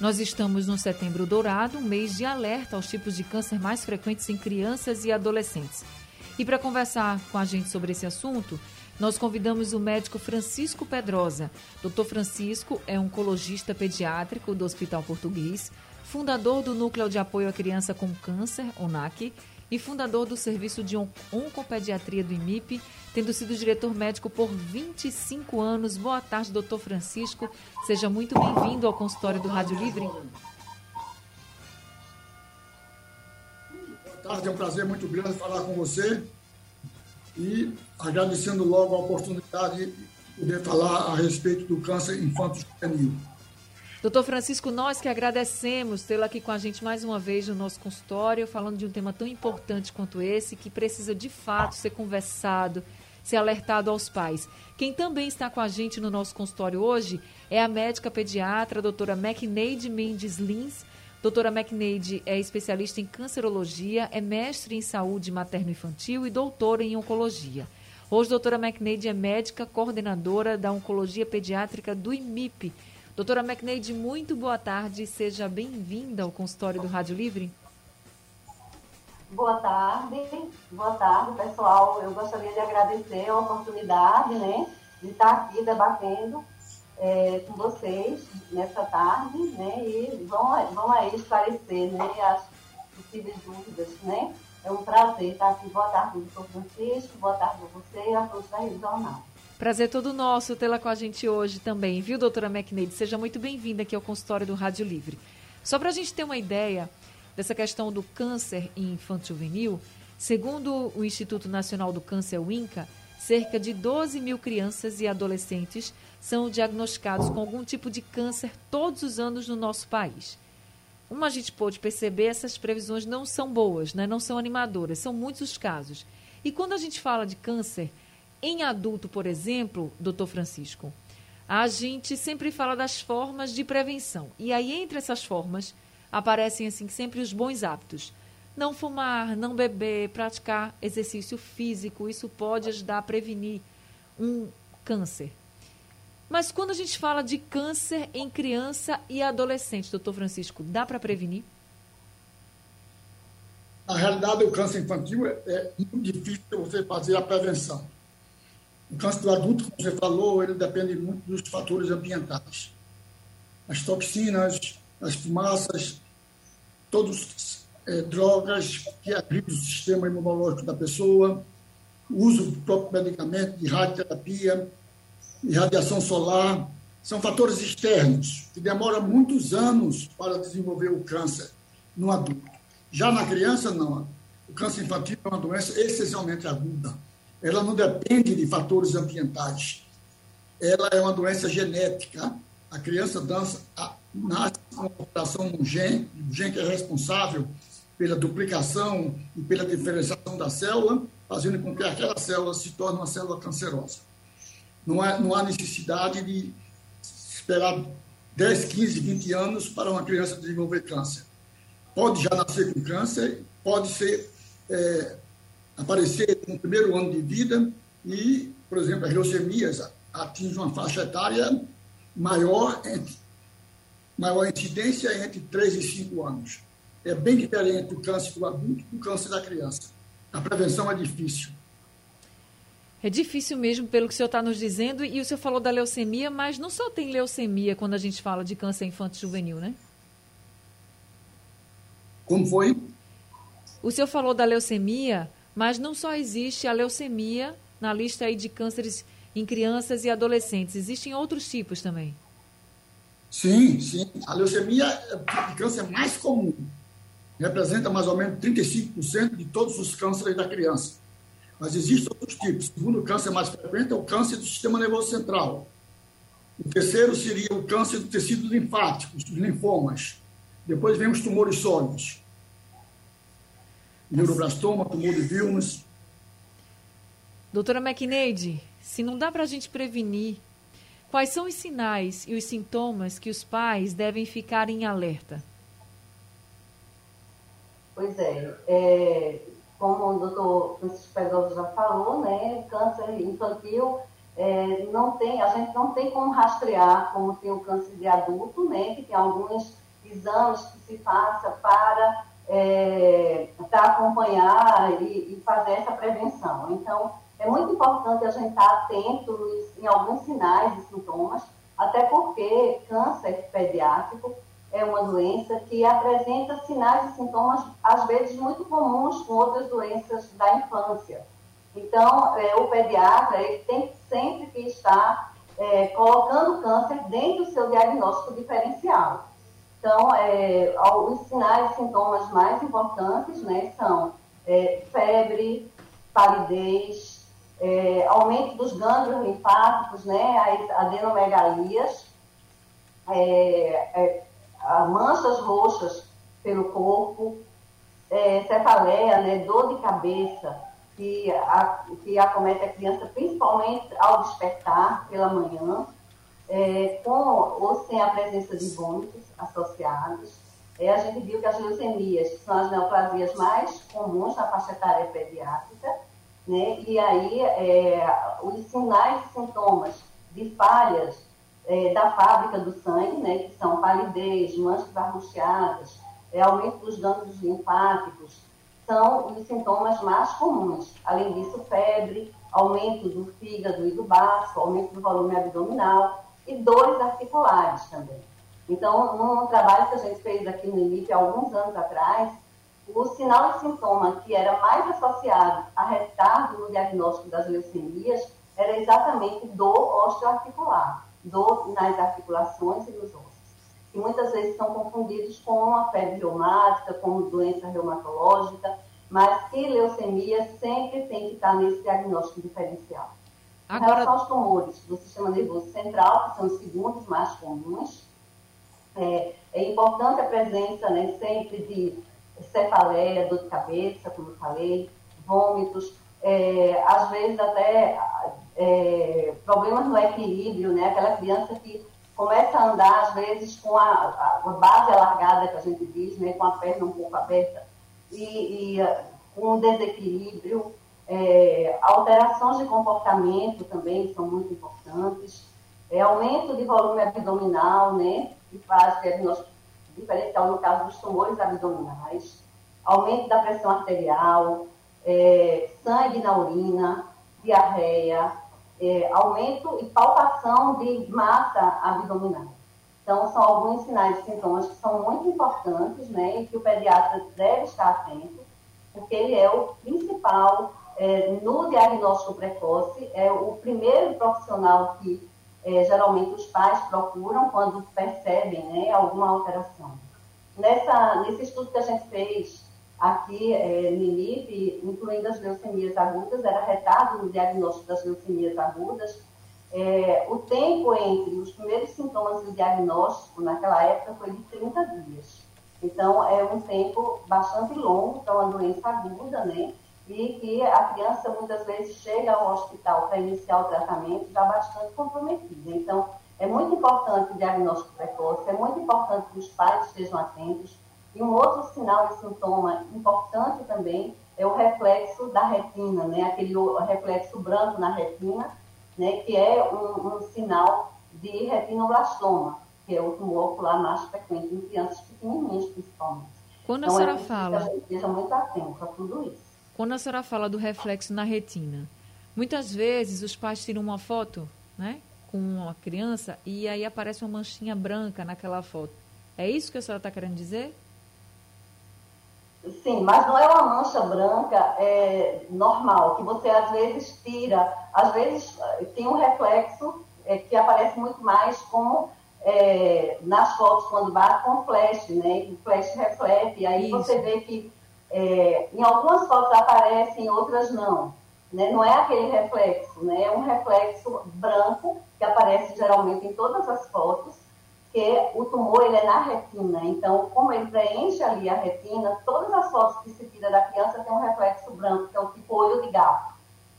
Nós estamos no Setembro Dourado, um mês de alerta aos tipos de câncer mais frequentes em crianças e adolescentes. E para conversar com a gente sobre esse assunto, nós convidamos o médico Francisco Pedrosa. Dr. Francisco é oncologista pediátrico do Hospital Português, fundador do Núcleo de Apoio à Criança com Câncer, ONAC, e fundador do Serviço de Oncopediatria do IMIP, tendo sido diretor médico por 25 anos. Boa tarde, doutor Francisco. Seja muito bem-vindo ao consultório do Rádio Livre. Boa tarde, é um prazer muito grande falar com você e agradecendo logo a oportunidade de poder falar a respeito do câncer infanto-juvenil. Doutor Francisco, nós que agradecemos tê-lo aqui com a gente mais uma vez no nosso consultório, falando de um tema tão importante quanto esse, que precisa de fato ser conversado, ser alertado aos pais. Quem também está com a gente no nosso consultório hoje é a médica pediatra, a doutora McNeide Mendes Lins, Doutora McNeide é especialista em cancerologia, é mestre em saúde materno-infantil e doutora em oncologia. Hoje, doutora McNeide é médica coordenadora da oncologia pediátrica do IMIP. Doutora McNeide, muito boa tarde. Seja bem-vinda ao consultório do Rádio Livre. Boa tarde, boa tarde, pessoal. Eu gostaria de agradecer a oportunidade, né, de estar aqui debatendo é, com vocês nessa tarde, né? E vão, vão aí esclarecer né, as possíveis dúvidas, né? É um prazer estar aqui. Boa tarde, doutor Francisco. Boa tarde a você e a todos da Rede Jornal. Prazer todo nosso tê-la com a gente hoje também, viu, doutora McNeide? Seja muito bem-vinda aqui ao consultório do Rádio Livre. Só para a gente ter uma ideia dessa questão do câncer infantil juvenil, segundo o Instituto Nacional do Câncer, o INCA, cerca de 12 mil crianças e adolescentes são diagnosticados com algum tipo de câncer todos os anos no nosso país. Como a gente pôde perceber, essas previsões não são boas, né? não são animadoras, são muitos os casos. E quando a gente fala de câncer em adulto, por exemplo, doutor Francisco, a gente sempre fala das formas de prevenção. E aí, entre essas formas, aparecem assim sempre os bons hábitos. Não fumar, não beber, praticar exercício físico, isso pode ajudar a prevenir um câncer. Mas quando a gente fala de câncer em criança e adolescente, doutor Francisco, dá para prevenir? Na realidade, o câncer infantil é, é, muito difícil você fazer a prevenção. O câncer do adulto, como você falou, ele depende muito dos fatores ambientais. As toxinas, as fumaças, todas é, drogas que agridem o sistema imunológico da pessoa, o uso do próprio medicamento de radioterapia, e radiação solar, são fatores externos que demoram muitos anos para desenvolver o câncer no adulto. Já na criança, não. O câncer infantil é uma doença essencialmente aguda. Ela não depende de fatores ambientais. Ela é uma doença genética. A criança dança, a, nasce com a alteração no gene, o gene que é responsável pela duplicação e pela diferenciação da célula, fazendo com que aquela célula se torne uma célula cancerosa. Não há, não há necessidade de esperar 10, 15, 20 anos para uma criança desenvolver câncer. Pode já nascer com câncer, pode ser é, aparecer no primeiro ano de vida e, por exemplo, as leucemias atingem uma faixa etária maior, entre, maior incidência entre 3 e 5 anos. É bem diferente o câncer do adulto do câncer da criança. A prevenção é difícil. É difícil mesmo, pelo que o senhor está nos dizendo, e o senhor falou da leucemia, mas não só tem leucemia quando a gente fala de câncer infantil juvenil, né? Como foi? O senhor falou da leucemia, mas não só existe a leucemia na lista aí de cânceres em crianças e adolescentes, existem outros tipos também. Sim, sim. A leucemia é o tipo de câncer mais comum. Representa mais ou menos 35% de todos os cânceres da criança. Mas existem outros tipos. O segundo câncer mais frequente é o câncer do sistema nervoso central. O terceiro seria o câncer do tecido linfático, os linfomas. Depois vem os tumores sólidos. Neuroblastoma, tumor de Wilms. Doutora McNeide, se não dá para a gente prevenir, quais são os sinais e os sintomas que os pais devem ficar em alerta? Pois é, é como o doutor Francisco Pedroso já falou, né, câncer infantil é, não tem, a gente não tem como rastrear como tem o câncer de adulto, né, que tem alguns exames que se faça para, é, para acompanhar e, e, fazer essa prevenção. Então, é muito importante a gente estar atento em alguns sinais e sintomas, até porque câncer pediátrico é uma doença que apresenta sinais e sintomas, às vezes, muito comuns com outras doenças da infância. Então, é, o pediatra ele tem sempre que estar é, colocando o câncer dentro do seu diagnóstico diferencial. Então, é, os sinais e sintomas mais importantes né, são é, febre, palidez, é, aumento dos gânglios linfáticos, né, as adenomegalias, é, manchas roxas pelo corpo, cefaleia, né, dor de cabeça, que, a, que acomete a criança principalmente ao despertar pela manhã, é, com ou sem a presença de vômitos associados. É, a gente viu que as leucemias, são as neoplasias mais comuns na faixa etária pediátrica, né? e aí é, os sinais e sintomas de falhas é, da fábrica do sangue, né? que são palidez, manchas arroxeadas, é, aumento dos gânglios linfáticos, são os sintomas mais comuns. Além disso, febre, aumento do fígado e do baço, aumento do volume abdominal e dores articulares também. Então, num trabalho que a gente fez aqui no INIP há alguns anos atrás, o sinal e sintoma que era mais associado a retardo no diagnóstico das leucemias era exatamente dor osteoarticular, dor nas articulações e nos ossos que muitas vezes são confundidos com a febre reumática, com doença reumatológica, mas que leucemia sempre tem que estar nesse diagnóstico diferencial. Agora... Em relação aos tumores do sistema nervoso central, que são os segundos mais comuns, é, é importante a presença né, sempre de cefaleia, dor de cabeça, como eu falei, vômitos, é, às vezes até é, problemas no equilíbrio, né? Aquela criança que começa a andar, às vezes, com a, a base alargada, que a gente diz, né, com a perna um pouco aberta, e, e com um desequilíbrio, é, alterações de comportamento também são muito importantes, é, aumento de volume abdominal, né, que faz diagnóstico diferencial no caso dos tumores abdominais, aumento da pressão arterial, é, sangue na urina, diarreia, é, aumento e palpação de massa abdominal. Então, são alguns sinais e sintomas que são muito importantes, né, e que o pediatra deve estar atento, porque ele é o principal é, no diagnóstico precoce, é o primeiro profissional que é, geralmente os pais procuram quando percebem né, alguma alteração. Nessa, nesse estudo que a gente fez aqui é, no INIP, incluindo as leucemias agudas, era retardo no diagnóstico das leucemias agudas. É, o tempo entre os primeiros sintomas do diagnóstico naquela época foi de 30 dias. Então, é um tempo bastante longo para uma doença aguda, né? E que a criança muitas vezes chega ao hospital para iniciar o tratamento já bastante comprometida. Então, é muito importante o diagnóstico precoce, é muito importante que os pais estejam atentos, e um outro sinal e sintoma importante também é o reflexo da retina, né? aquele reflexo branco na retina, né? que é um, um sinal de retinoblastoma, que é o tumor ocular mais frequente em crianças pequenininhas, principalmente. Quando a então, senhora é fala... Que a gente esteja muito atento a tudo isso. Quando a senhora fala do reflexo na retina, muitas vezes os pais tiram uma foto, né? Com uma criança e aí aparece uma manchinha branca naquela foto. É isso que a senhora está querendo dizer? Sim, mas não é uma mancha branca é, normal, que você às vezes tira, às vezes eh, tem um reflexo é, que aparece muito mais como é, nas fotos quando bate com flash, né? O flash reflete, e aí Isso. você vê que é, em algumas fotos aparece, em outras não. Né? Não é aquele reflexo, né? É um reflexo branco que aparece geralmente em todas as fotos que o tumor ele é na retina. Então, como ele preenche ali a retina, todas as fotos que se tira da criança tem um reflexo branco, que é o tipo olho de gato.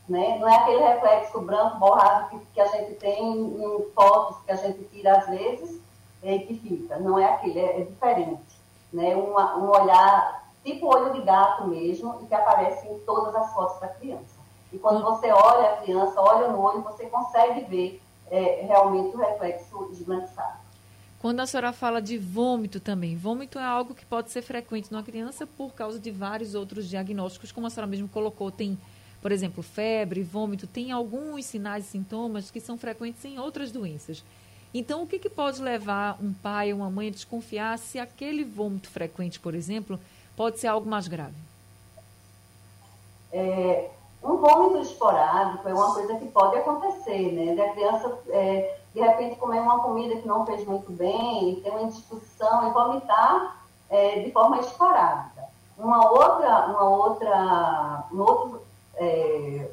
Né? Não é aquele reflexo branco borrado que, que a gente tem em, fotos que a gente tira às vezes e que fica. Não é aquele, é, é diferente. Né? Um olhar tipo olho de gato mesmo e que aparece em todas as fotos da criança. E quando você olha a criança, olha no olho, você consegue ver é, realmente o reflexo esbranquiçado. Quando a senhora fala de vômito também, vômito é algo que pode ser frequente numa criança por causa de vários outros diagnósticos, como a senhora mesmo colocou, tem, por exemplo, febre, vômito, tem alguns sinais e sintomas que são frequentes em outras doenças. Então, o que, que pode levar um pai ou uma mãe a desconfiar se aquele vômito frequente, por exemplo, pode ser algo mais grave? É, um vômito esporádico é uma coisa que pode acontecer, né? Da criança, é, de repente, comer uma comida que não fez muito bem, ter uma indisposição e vomitar é, de forma esporádica. Uma outra, uma outra, um outro, é,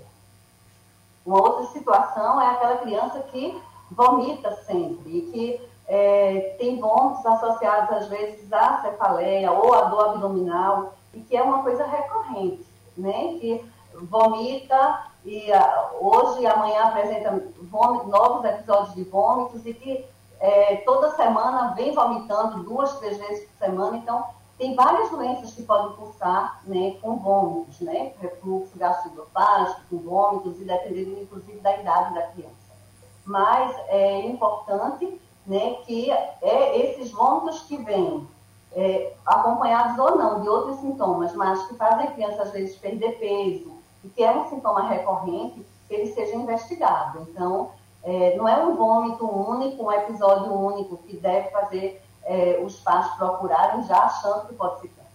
uma outra situação é aquela criança que vomita sempre e que é, tem vômitos associados, às vezes, à cefaleia ou à dor abdominal, e que é uma coisa recorrente, né? Que vomita e uh, hoje e amanhã apresenta novos episódios de vômitos e que é, toda semana vem vomitando duas, três vezes por semana. Então, tem várias doenças que podem pulsar né, com vômitos, né? Refluxo gastroesofágico, com vômitos, e dependendo, inclusive, da idade da criança. Mas é importante né, que é esses vômitos que vêm é, acompanhados ou não de outros sintomas, mas que fazem a criança, às vezes, perder peso, e que é um sintoma recorrente, ele seja investigado. Então, é, não é um vômito único, um episódio único que deve fazer é, os pais procurarem já achando que pode ser câncer.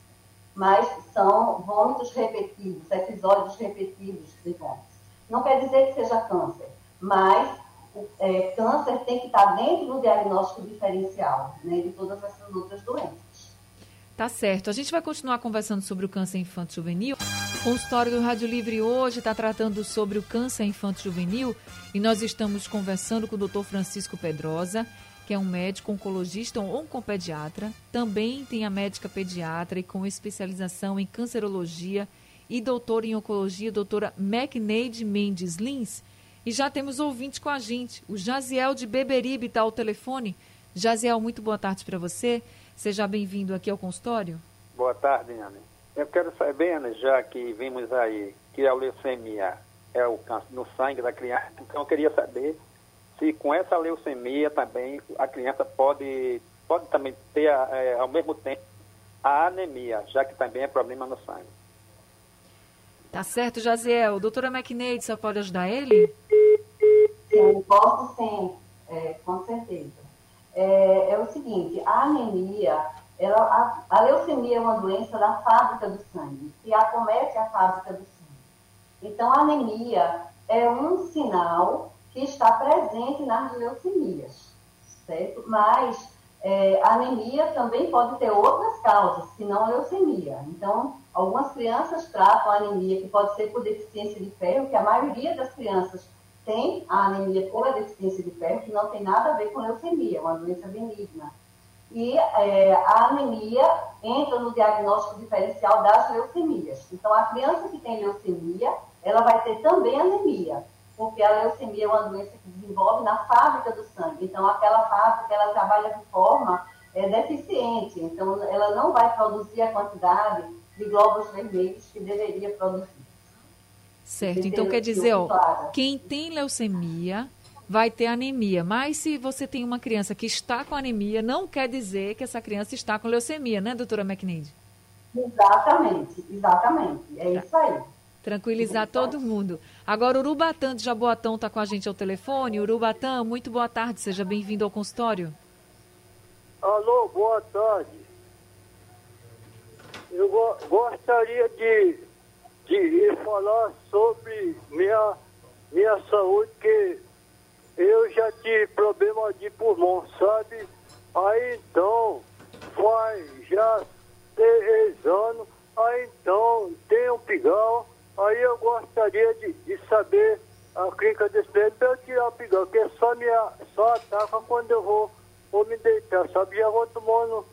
Mas são vômitos repetidos, episódios repetidos de vômitos. Não quer dizer que seja câncer, mas é, câncer tem que estar dentro do diagnóstico diferencial né, de todas essas outras doenças. Tá certo. A gente vai continuar conversando sobre o câncer infantil juvenil. O consultório do Rádio Livre hoje está tratando sobre o câncer infantil juvenil e nós estamos conversando com o Dr. Francisco Pedrosa, que é um médico oncologista ou oncopediatra. Também tem a médica pediatra e com especialização em cancerologia e doutora em oncologia, doutora McNeide Mendes Lins. E já temos ouvintes com a gente. O Jaziel de Beberibe está ao telefone. Jaziel, muito boa tarde para você. Seja bem-vindo aqui ao consultório. Boa tarde, Ana. Eu quero saber, Ana, já que vimos aí que a leucemia é o câncer no sangue da criança, então eu queria saber se com essa leucemia também a criança pode, pode também ter é, ao mesmo tempo a anemia, já que também é problema no sangue. Tá certo, Jaziel. Doutora McNeide, você pode ajudar ele? Sim, posso sim, é, com certeza é, é o seguinte, a anemia, ela, a, a, leucemia é uma doença da fábrica do sangue, que acomete a fábrica do sangue. Então, a anemia é um sinal que está presente nas leucemias, certo? Mas é, a anemia também pode ter outras causas, que não a leucemia. Então, algumas crianças tratam a anemia, que pode ser por deficiência de ferro, que a maioria das crianças tem a anemia por deficiência de ferro, que não tem nada a ver com leucemia, é uma doença benigna. E é, a anemia entra no diagnóstico diferencial das leucemias. Então, a criança que tem leucemia, ela vai ter também anemia, porque a leucemia é uma doença que desenvolve na fábrica do sangue. Então, aquela fábrica, ela trabalha de forma é, deficiente. Então, ela não vai produzir a quantidade de glóbulos vermelhos que deveria produzir. Certo, então quer dizer, ó, quem tem leucemia vai ter anemia, mas se você tem uma criança que está com anemia, não quer dizer que essa criança está com leucemia, né, doutora McNeid? Exatamente, exatamente, é tá. isso aí. Tranquilizar todo mundo. Agora, Urubatã de Jaboatão está com a gente ao telefone. Urubatã, muito boa tarde, seja bem-vindo ao consultório. Alô, boa tarde. Eu go gostaria de de falar sobre minha, minha saúde, que eu já tive problema de pulmão, sabe? Aí então, faz já três anos, aí então tem um pigal, aí eu gostaria de, de saber a clínica desse médico para eu tirar o pigal, que só, me, só ataca quando eu vou vou me deitar, sabe? Já vou tomando,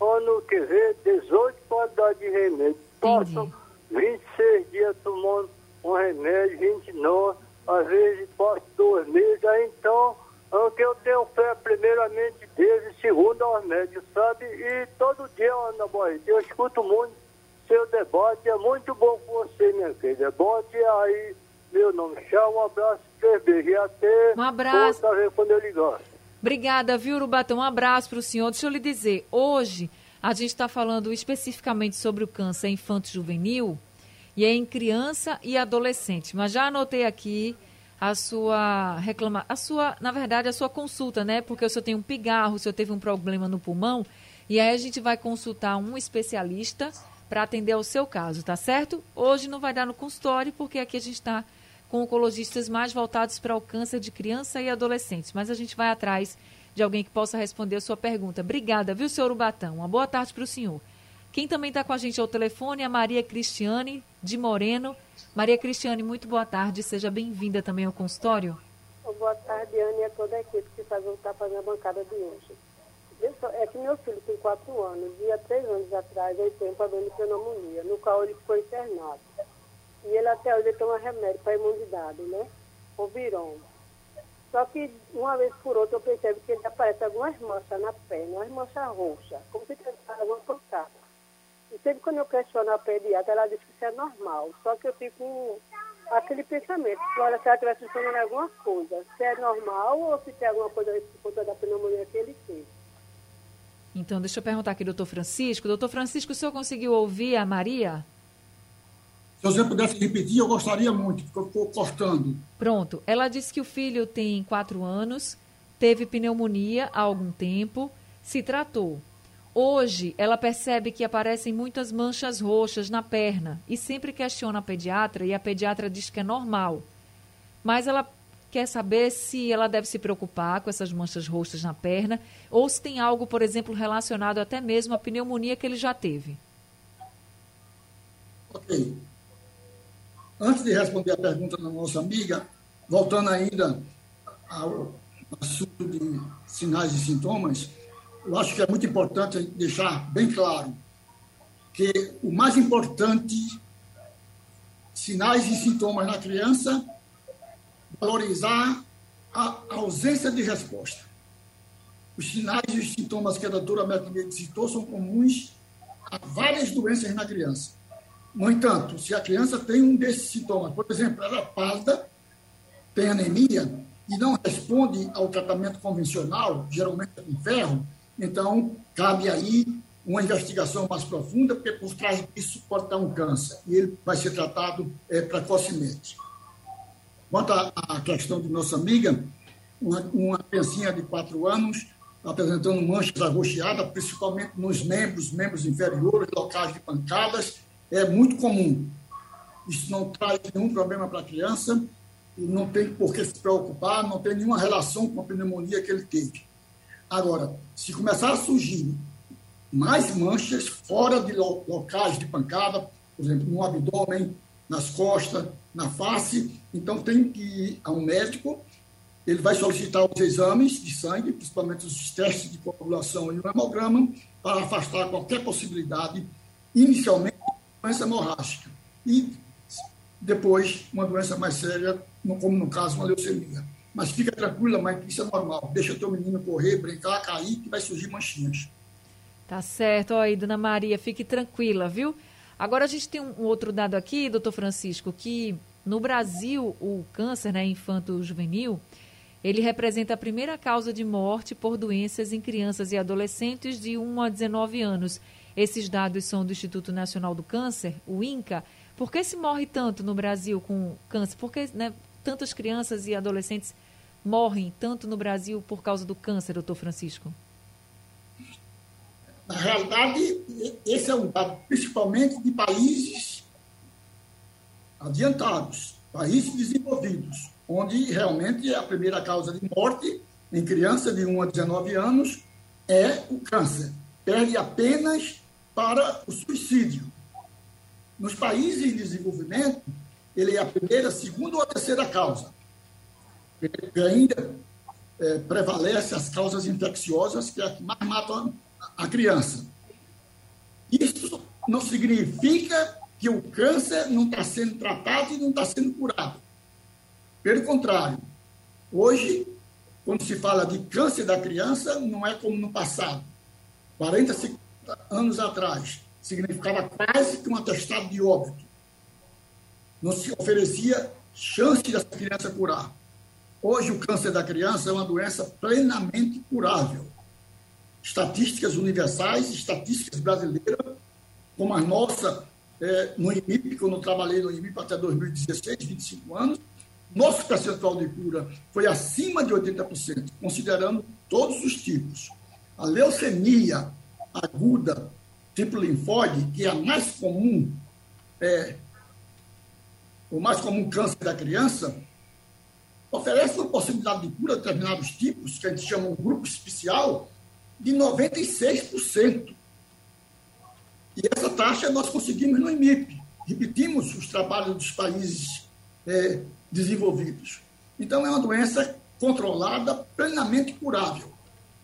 ano que vem, 18 qualidades de remédio. Passam 26 dias tomando um remédio, 29, às vezes passo dois meses, aí então, é que eu tenho fé primeiramente Deus e segundo aos médicos, sabe? E todo dia, Ana Boy, eu escuto muito seu debate, é muito bom com você, minha querida. Bote aí meu nome. Tchau, um abraço, cerveja. E até um abraço. quando eu ligar. Obrigada, viu, Urubatão? Um abraço para o senhor. Deixa eu lhe dizer, hoje a gente está falando especificamente sobre o câncer infanto-juvenil e é em criança e adolescente. Mas já anotei aqui a sua reclama, a sua, na verdade, a sua consulta, né? Porque o senhor tem um pigarro, o senhor teve um problema no pulmão, e aí a gente vai consultar um especialista para atender ao seu caso, tá certo? Hoje não vai dar no consultório, porque aqui a gente está com oncologistas mais voltados para o câncer de criança e adolescentes. Mas a gente vai atrás de alguém que possa responder a sua pergunta. Obrigada, viu, senhor Ubatão? Uma boa tarde para o senhor. Quem também está com a gente ao telefone é a Maria Cristiane de Moreno. Maria Cristiane, muito boa tarde. Seja bem-vinda também ao consultório. Boa tarde, Ana, e a toda a equipe que está fazendo a bancada de hoje. É que meu filho tem quatro anos e há três anos atrás ele tem um problema de pneumonia, no qual ele ficou internado. E ele até hoje toma remédio para imunidade, né? O Viron. Só que uma vez por outra eu percebo que ele aparece algumas manchas na perna, umas manchas roxas, como se tivesse alguma pancada. E sempre quando eu questiono a pediatra, ela diz que isso é normal. Só que eu fico com aquele pensamento, olha, se ela estivesse funcionando alguma coisa, se é normal ou se tem alguma coisa por conta da pneumonia que ele teve. Então, deixa eu perguntar aqui, doutor Francisco. Doutor Francisco, o senhor conseguiu ouvir a Maria? Se você pudesse repetir, eu gostaria muito, porque eu estou cortando. Pronto. Ela disse que o filho tem quatro anos, teve pneumonia há algum tempo, se tratou. Hoje, ela percebe que aparecem muitas manchas roxas na perna e sempre questiona a pediatra e a pediatra diz que é normal. Mas ela quer saber se ela deve se preocupar com essas manchas roxas na perna ou se tem algo, por exemplo, relacionado até mesmo à pneumonia que ele já teve. Ok. Antes de responder a pergunta da nossa amiga, voltando ainda ao assunto de sinais e sintomas, eu acho que é muito importante deixar bem claro que o mais importante, sinais e sintomas na criança, valorizar a ausência de resposta. Os sinais e os sintomas que a doutora Mercury citou são comuns a várias doenças na criança no entanto, se a criança tem um desses sintomas, por exemplo, ela é pálida, tem anemia e não responde ao tratamento convencional, geralmente com ferro, então cabe aí uma investigação mais profunda, porque por trás disso pode estar um câncer e ele vai ser tratado é, precocemente. Quanto à questão de nossa amiga, uma, uma criancinha de quatro anos apresentando manchas arroxeadas, principalmente nos membros, membros inferiores, locais de pancadas, é muito comum. Isso não traz nenhum problema para a criança, e não tem por que se preocupar, não tem nenhuma relação com a pneumonia que ele teve. Agora, se começar a surgir mais manchas fora de locais de pancada, por exemplo, no abdômen, nas costas, na face, então tem que ir a um médico, ele vai solicitar os exames de sangue, principalmente os testes de coagulação e o hemograma, para afastar qualquer possibilidade, inicialmente, doença hemorrágica. E depois, uma doença mais séria, como no caso, uma leucemia. Mas fica tranquila, mãe, que isso é normal. Deixa teu menino correr, brincar, cair, que vai surgir manchinhas. Tá certo. Aí, dona Maria, fique tranquila, viu? Agora a gente tem um outro dado aqui, doutor Francisco, que no Brasil o câncer né, infanto-juvenil, ele representa a primeira causa de morte por doenças em crianças e adolescentes de 1 a 19 anos. Esses dados são do Instituto Nacional do Câncer, o INCA. Por que se morre tanto no Brasil com câncer? Por que né, tantas crianças e adolescentes morrem tanto no Brasil por causa do câncer, doutor Francisco? Na realidade, esse é um dado principalmente de países adiantados, países desenvolvidos, onde realmente a primeira causa de morte em criança de 1 a 19 anos é o câncer. Perde apenas para o suicídio. Nos países em desenvolvimento, ele é a primeira, segunda ou a terceira causa. Ele ainda é, prevalece as causas infecciosas, que é a que mais matam a, a criança. Isso não significa que o câncer não está sendo tratado e não está sendo curado. Pelo contrário, hoje, quando se fala de câncer da criança, não é como no passado. 40, 50 anos atrás, significava quase que um atestado de óbito. Não se oferecia chance dessa criança curar. Hoje, o câncer da criança é uma doença plenamente curável. Estatísticas universais, estatísticas brasileiras, como a nossa, é, no IMIP, quando eu trabalhei no IMIP até 2016, 25 anos, nosso percentual de cura foi acima de 80%, considerando todos os tipos. A leucemia aguda, tipo linfóide, que é a mais comum, é, o mais comum câncer da criança, oferece uma possibilidade de cura de determinados tipos, que a gente chama um grupo especial, de 96%. E essa taxa nós conseguimos no IMIP. Repetimos os trabalhos dos países é, desenvolvidos. Então, é uma doença controlada, plenamente curável.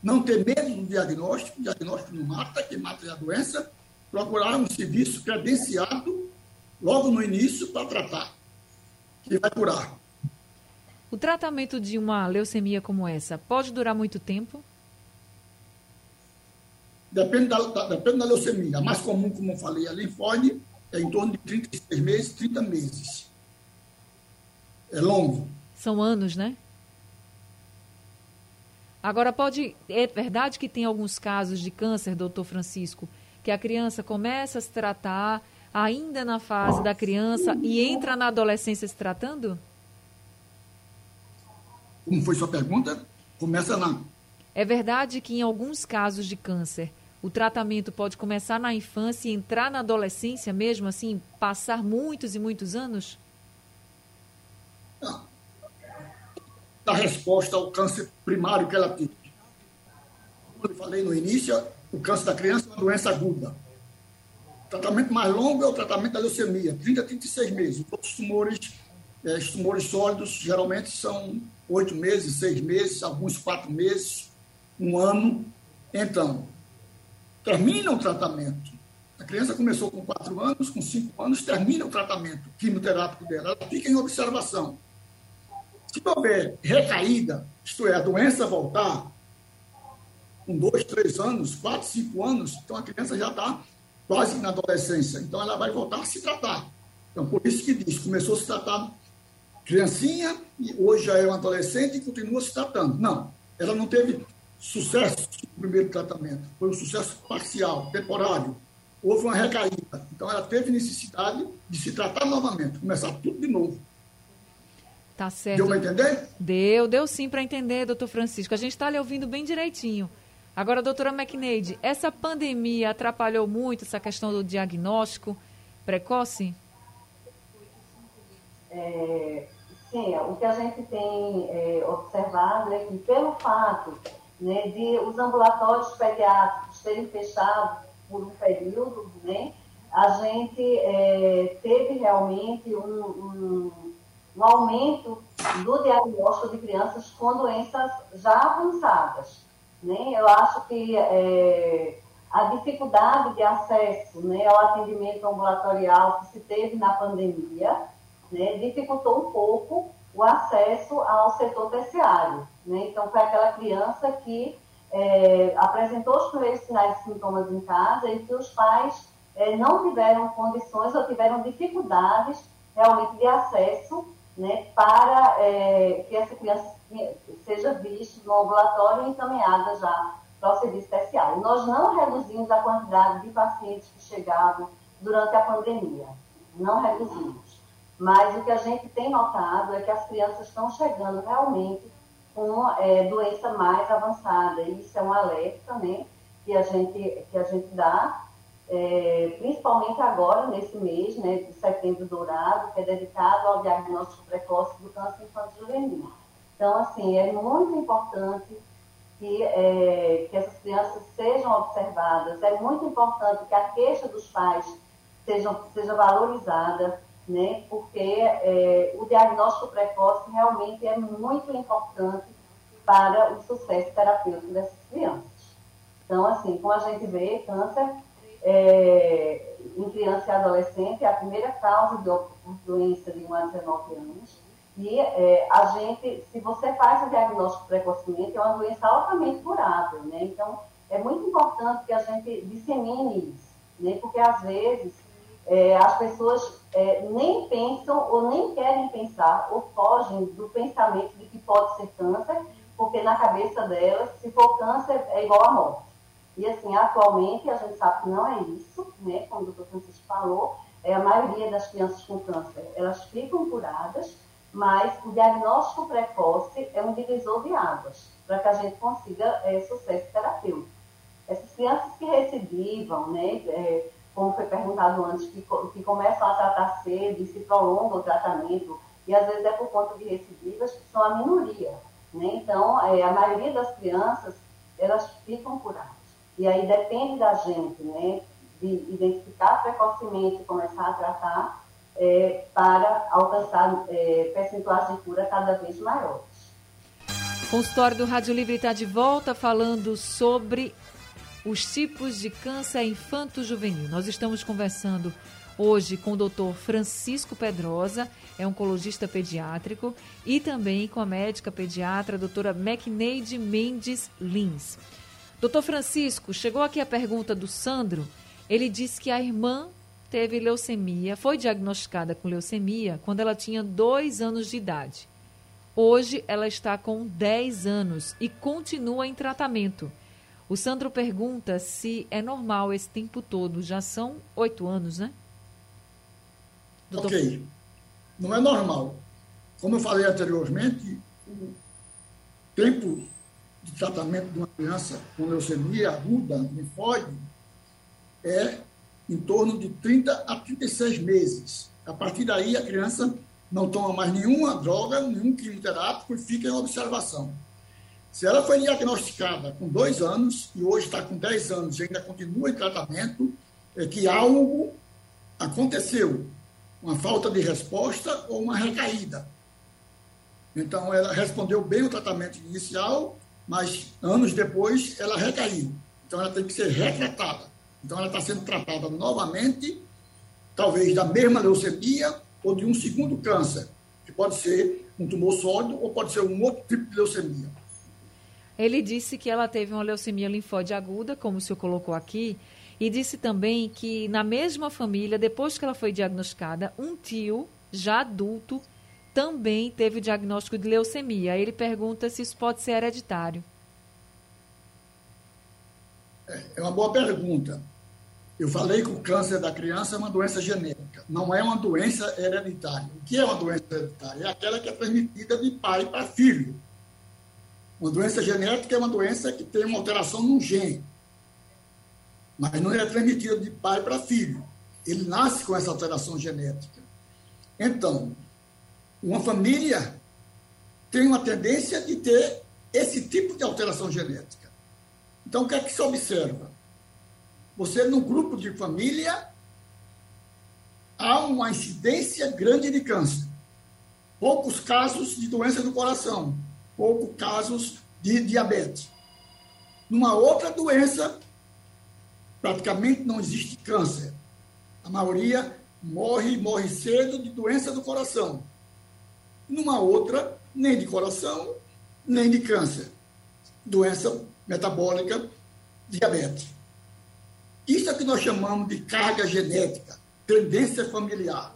Não ter medo do diagnóstico, o diagnóstico não mata, quem mata é a doença. Procurar um serviço credenciado logo no início para tratar, que vai curar. O tratamento de uma leucemia como essa pode durar muito tempo? Depende da, da, depende da leucemia. A mais comum, como eu falei, a linfóide é em torno de 36 meses, 30 meses. É longo. São anos, né? Agora, pode. É verdade que tem alguns casos de câncer, doutor Francisco, que a criança começa a se tratar ainda na fase da criança e entra na adolescência se tratando? Como foi sua pergunta? Começa na. É verdade que em alguns casos de câncer, o tratamento pode começar na infância e entrar na adolescência mesmo, assim, passar muitos e muitos anos? Não. Da resposta ao câncer primário que ela teve. Como eu falei no início, o câncer da criança é uma doença aguda. O tratamento mais longo é o tratamento da leucemia, 30 a 36 meses. Outros tumores, é, tumores sólidos, geralmente são oito meses, seis meses, alguns quatro meses, um ano. Então, termina o tratamento. A criança começou com quatro anos, com cinco anos, termina o tratamento quimioterápico dela. Ela fica em observação. Se houver recaída, isto é, a doença voltar, com dois, três anos, quatro, cinco anos, então a criança já está quase na adolescência. Então ela vai voltar a se tratar. Então, por isso que diz, começou a se tratar criancinha e hoje já é uma adolescente e continua se tratando. Não, ela não teve sucesso no primeiro tratamento, foi um sucesso parcial, temporário. Houve uma recaída. Então ela teve necessidade de se tratar novamente, começar tudo de novo. Tá certo. Deu para entender? Deu, deu sim para entender, doutor Francisco. A gente está lhe ouvindo bem direitinho. Agora, doutora McNeide, essa pandemia atrapalhou muito essa questão do diagnóstico precoce? É, Sim, o que a gente tem é, observado é que, pelo fato né, de os ambulatórios pediátricos terem fechado por um período, né, a gente é, teve realmente um, um, um, aumento do diagnóstico de crianças com doenças já avançadas. Né? Eu acho que é, a dificuldade de acesso né, ao atendimento ambulatorial que se teve na pandemia né, dificultou um pouco o acesso ao setor terciário. Né? Então, foi aquela criança que é, apresentou os primeiros sinais e sintomas em casa e que os pais é, não tiveram condições ou tiveram dificuldades realmente de acesso né, para é, que essa criança seja vista no ambulatório e encaminhada já para o serviço terciário. Nós não reduzimos a quantidade de pacientes que chegavam durante a pandemia, não reduzimos. Mas o que a gente tem notado é que as crianças estão chegando realmente com é, doença mais avançada. Isso é um alerta né, que, a gente, que a gente dá, é, principalmente agora, nesse mês né, de setembro dourado, que é dedicado ao diagnóstico precoce do câncer infantil juvenil. Então, assim, é muito importante que, é, que essas crianças sejam observadas, é muito importante que a queixa dos pais seja, seja valorizada, né? porque é, o diagnóstico precoce realmente é muito importante para o sucesso terapêutico dessas crianças. Então, assim, como a gente vê, câncer é, em criança e adolescente é a primeira causa de doença de 1 a 19 anos. E é, a gente, se você faz o diagnóstico precocemente, é uma doença altamente curável, né? Então, é muito importante que a gente dissemine isso, né? Porque, às vezes, é, as pessoas é, nem pensam ou nem querem pensar ou fogem do pensamento de que pode ser câncer, porque na cabeça delas, se for câncer, é igual a morte. E assim, atualmente a gente sabe que não é isso, né? Como o doutor Francisco falou, é, a maioria das crianças com câncer, elas ficam curadas, mas o diagnóstico precoce é um divisor de águas, para que a gente consiga é, sucesso terapêutico. Essas crianças que recidivam, né, é, como foi perguntado antes, que, que começam a tratar cedo e se prolonga o tratamento, e às vezes é por conta de recidivas, são a minoria. Né? Então, é, a maioria das crianças, elas ficam curadas. E aí depende da gente, né, de identificar precocemente e começar a tratar é, para alcançar é, percentuais de cura cada vez maiores. O consultório do Rádio Livre está de volta falando sobre os tipos de câncer infanto-juvenil. Nós estamos conversando hoje com o doutor Francisco Pedrosa, é oncologista pediátrico, e também com a médica pediatra, a doutora McNeide Mendes Lins. Doutor Francisco, chegou aqui a pergunta do Sandro. Ele disse que a irmã teve leucemia, foi diagnosticada com leucemia quando ela tinha dois anos de idade. Hoje ela está com 10 anos e continua em tratamento. O Sandro pergunta se é normal esse tempo todo. Já são oito anos, né? Doutor... Ok. Não é normal. Como eu falei anteriormente, o tempo tratamento de uma criança com leucemia aguda, linfóide, é em torno de 30 a 36 meses. A partir daí, a criança não toma mais nenhuma droga, nenhum quimioterápico e fica em observação. Se ela foi diagnosticada com dois anos e hoje está com 10 anos e ainda continua em tratamento, é que algo aconteceu, uma falta de resposta ou uma recaída. Então, ela respondeu bem o tratamento inicial mas anos depois ela recaiu. Então ela tem que ser retratada. Então ela está sendo tratada novamente, talvez da mesma leucemia ou de um segundo câncer, que pode ser um tumor sólido ou pode ser um outro tipo de leucemia. Ele disse que ela teve uma leucemia linfóide aguda, como o senhor colocou aqui, e disse também que na mesma família, depois que ela foi diagnosticada, um tio, já adulto, também teve o diagnóstico de leucemia. Ele pergunta se isso pode ser hereditário. É, é uma boa pergunta. Eu falei que o câncer da criança é uma doença genética, não é uma doença hereditária. O que é uma doença hereditária? É aquela que é transmitida de pai para filho. Uma doença genética é uma doença que tem uma alteração num gene, mas não é transmitida de pai para filho. Ele nasce com essa alteração genética. Então, uma família tem uma tendência de ter esse tipo de alteração genética. Então, o que é que se observa? Você, no grupo de família, há uma incidência grande de câncer. Poucos casos de doença do coração, poucos casos de diabetes. Numa outra doença, praticamente não existe câncer. A maioria morre, morre cedo de doença do coração numa outra, nem de coração, nem de câncer. Doença metabólica, diabetes. Isso é que nós chamamos de carga genética, tendência familiar.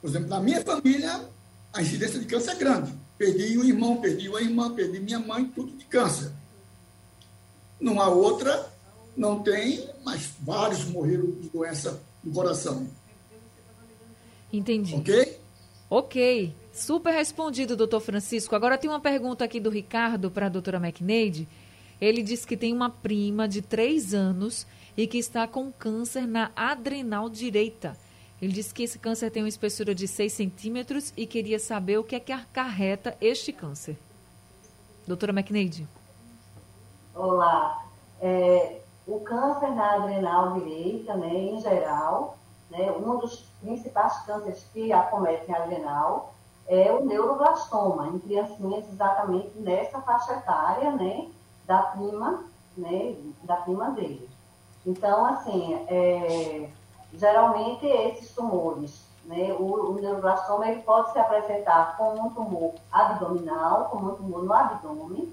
Por exemplo, na minha família, a incidência de câncer é grande. Perdi um irmão, perdi uma irmã, perdi minha mãe, tudo de câncer. Numa outra, não tem, mas vários morreram de doença do coração. Entendi. Ok? Ok. Super respondido, doutor Francisco. Agora tem uma pergunta aqui do Ricardo para a doutora McNeide. Ele diz que tem uma prima de 3 anos e que está com câncer na adrenal direita. Ele disse que esse câncer tem uma espessura de 6 centímetros e queria saber o que é que acarreta este câncer. Doutora McNeide. Olá. É, o câncer na adrenal direita, né, em geral, né, um dos principais cânceres que acometem a adrenal, é o neuroblastoma, em criancinhas exatamente nessa faixa etária, né, da prima, né, da prima dele. Então, assim, é, geralmente esses tumores, né, o, o neuroblastoma ele pode se apresentar como um tumor abdominal, como um tumor no abdômen,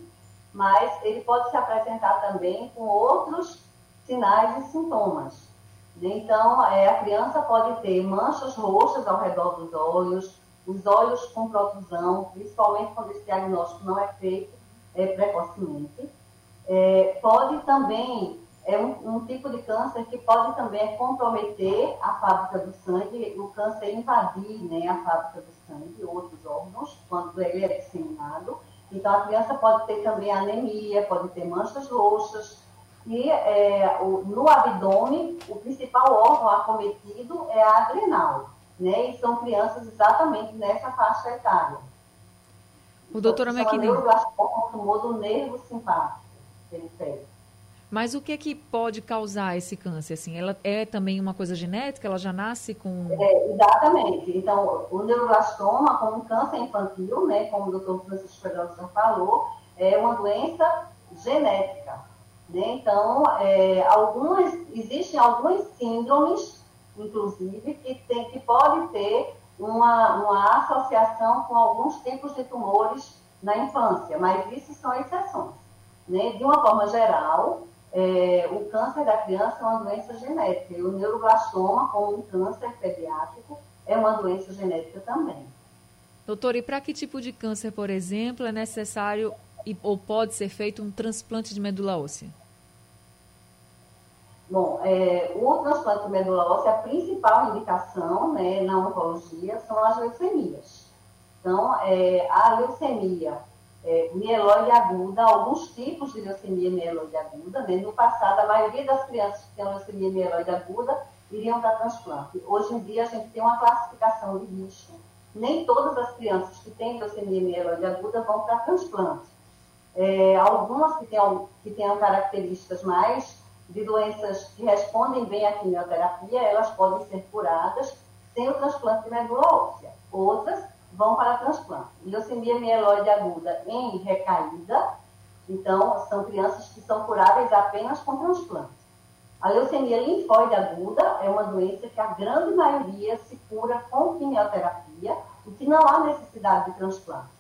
mas ele pode se apresentar também com outros sinais e sintomas. Então, é, a criança pode ter manchas roxas ao redor dos olhos, os olhos com protusão, principalmente quando esse diagnóstico não é feito é, precocemente. É, pode também, é um, um, tipo de câncer que pode também comprometer a fábrica do sangue, o câncer invadir né, a fábrica do sangue, outros órgãos, quando ele é disseminado. Então, a criança pode ter também anemia, pode ter manchas roxas, e é, o, no abdômen, o principal órgão acometido é a adrenal né? E são crianças exatamente nessa faixa etária. O doutora McNeil. Neuroblastoma tumor do nervo simpático periférico. Mas o que é que pode causar esse câncer? Assim, ela é também uma coisa genética? Ela já nasce com... É, exatamente. Então, o neuroblastoma, como câncer infantil, né, como o doutor Francisco Pedrosa falou, é uma doença genética. Né? Então, é, algumas, existem algumas síndromes inclusive, que, tem, que pode ter uma, uma associação com alguns tipos de tumores na infância, mas isso são exceções. Né? De uma forma geral, é, o câncer da criança é uma doença genética e o neuroblastoma, como um câncer pediátrico, é uma doença genética também. Doutor, e para que tipo de câncer, por exemplo, é necessário ou pode ser feito um transplante de medula óssea? Bom, é, o transplante medula óssea, a principal indicação né, na oncologia são as leucemias. Então, é, a leucemia é, mieloide aguda, alguns tipos de leucemia mieloide aguda, né, no passado, a maioria das crianças que têm leucemia mieloide aguda iriam para transplante. Hoje em dia, a gente tem uma classificação de risco. Nem todas as crianças que têm leucemia mieloide aguda vão para transplante. É, algumas que tenham, que tenham características mais de doenças que respondem bem à quimioterapia, elas podem ser curadas sem o transplante de medula óssea. Outras vão para transplante. Leucemia mieloide aguda em recaída, então são crianças que são curáveis apenas com transplante. A leucemia linfóide aguda é uma doença que a grande maioria se cura com quimioterapia, e que não há necessidade de transplante.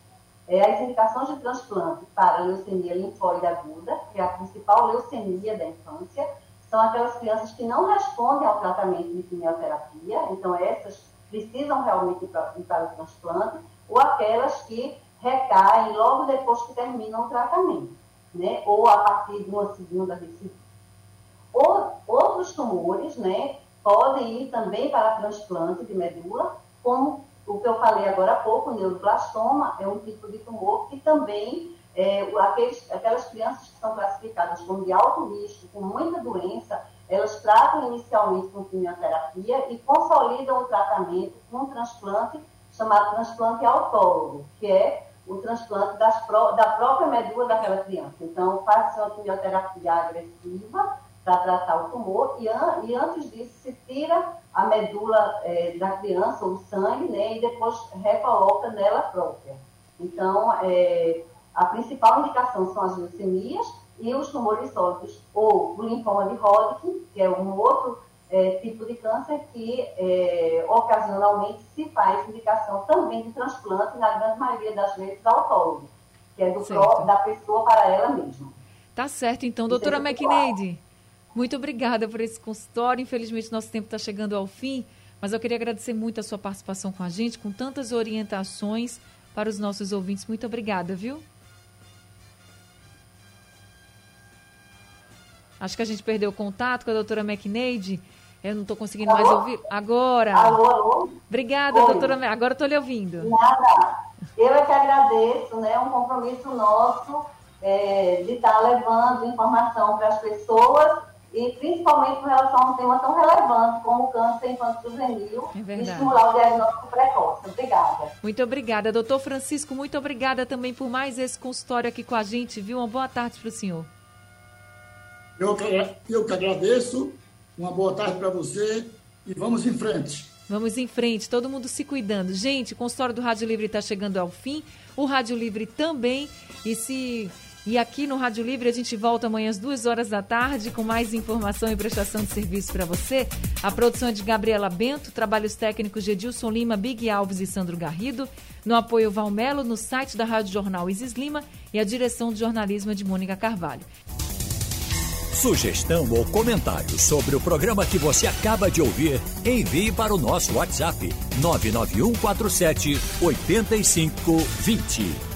É, as indicações de transplante para leucemia linfóide aguda, que é a principal leucemia da infância, são aquelas crianças que não respondem ao tratamento de quimioterapia, então essas precisam realmente ir para, ir para o transplante, ou aquelas que recaem logo depois que terminam o tratamento, né? ou a partir de uma segunda recidiva. Outros tumores né, podem ir também para transplante de medula, como o que eu falei agora há pouco, o neuroblastoma, é um tipo de tumor que também, é, aqueles, aquelas crianças que são classificadas como de alto risco, com muita doença, elas tratam inicialmente com quimioterapia e consolidam o tratamento com um transplante chamado transplante autólogo, que é o transplante das, da própria medula daquela criança. Então, faz-se uma quimioterapia agressiva para tratar o tumor e, an e, antes disso se tira a medula é, da criança, o sangue, né, e depois recoloca nela própria. Então, é, a principal indicação são as leucemias e os tumores sólidos, ou o linfoma de Hodgkin, que é um outro é, tipo de câncer que é, ocasionalmente se faz indicação também de transplante, na grande maioria das vezes autólogo, que é do pró, da pessoa para ela mesma. Tá certo, então, doutora é McNeide. Muito obrigada por esse consultório. Infelizmente, nosso tempo está chegando ao fim, mas eu queria agradecer muito a sua participação com a gente, com tantas orientações para os nossos ouvintes. Muito obrigada, viu? Acho que a gente perdeu o contato com a doutora McNeide. Eu não estou conseguindo alô? mais ouvir. Agora. Alô, alô? Obrigada, Oi. doutora. Agora estou lhe ouvindo. Nada. Eu é que agradeço, né? É um compromisso nosso é, de estar tá levando informação para as pessoas e principalmente com relação a um tema tão relevante como o câncer infantil juvenil é e estimular o diagnóstico precoce. Obrigada. Muito obrigada. Doutor Francisco, muito obrigada também por mais esse consultório aqui com a gente, viu? Uma boa tarde para o senhor. Eu, eu que agradeço, uma boa tarde para você e vamos em frente. Vamos em frente, todo mundo se cuidando. Gente, o consultório do Rádio Livre está chegando ao fim, o Rádio Livre também. E se e aqui no Rádio Livre a gente volta amanhã às duas horas da tarde com mais informação e prestação de serviço para você. A produção é de Gabriela Bento, trabalhos técnicos de Edilson Lima, Big Alves e Sandro Garrido. No apoio Valmelo, no site da Rádio Jornal Isis Lima e a direção de jornalismo de Mônica Carvalho. Sugestão ou comentário sobre o programa que você acaba de ouvir, envie para o nosso WhatsApp 99147 8520.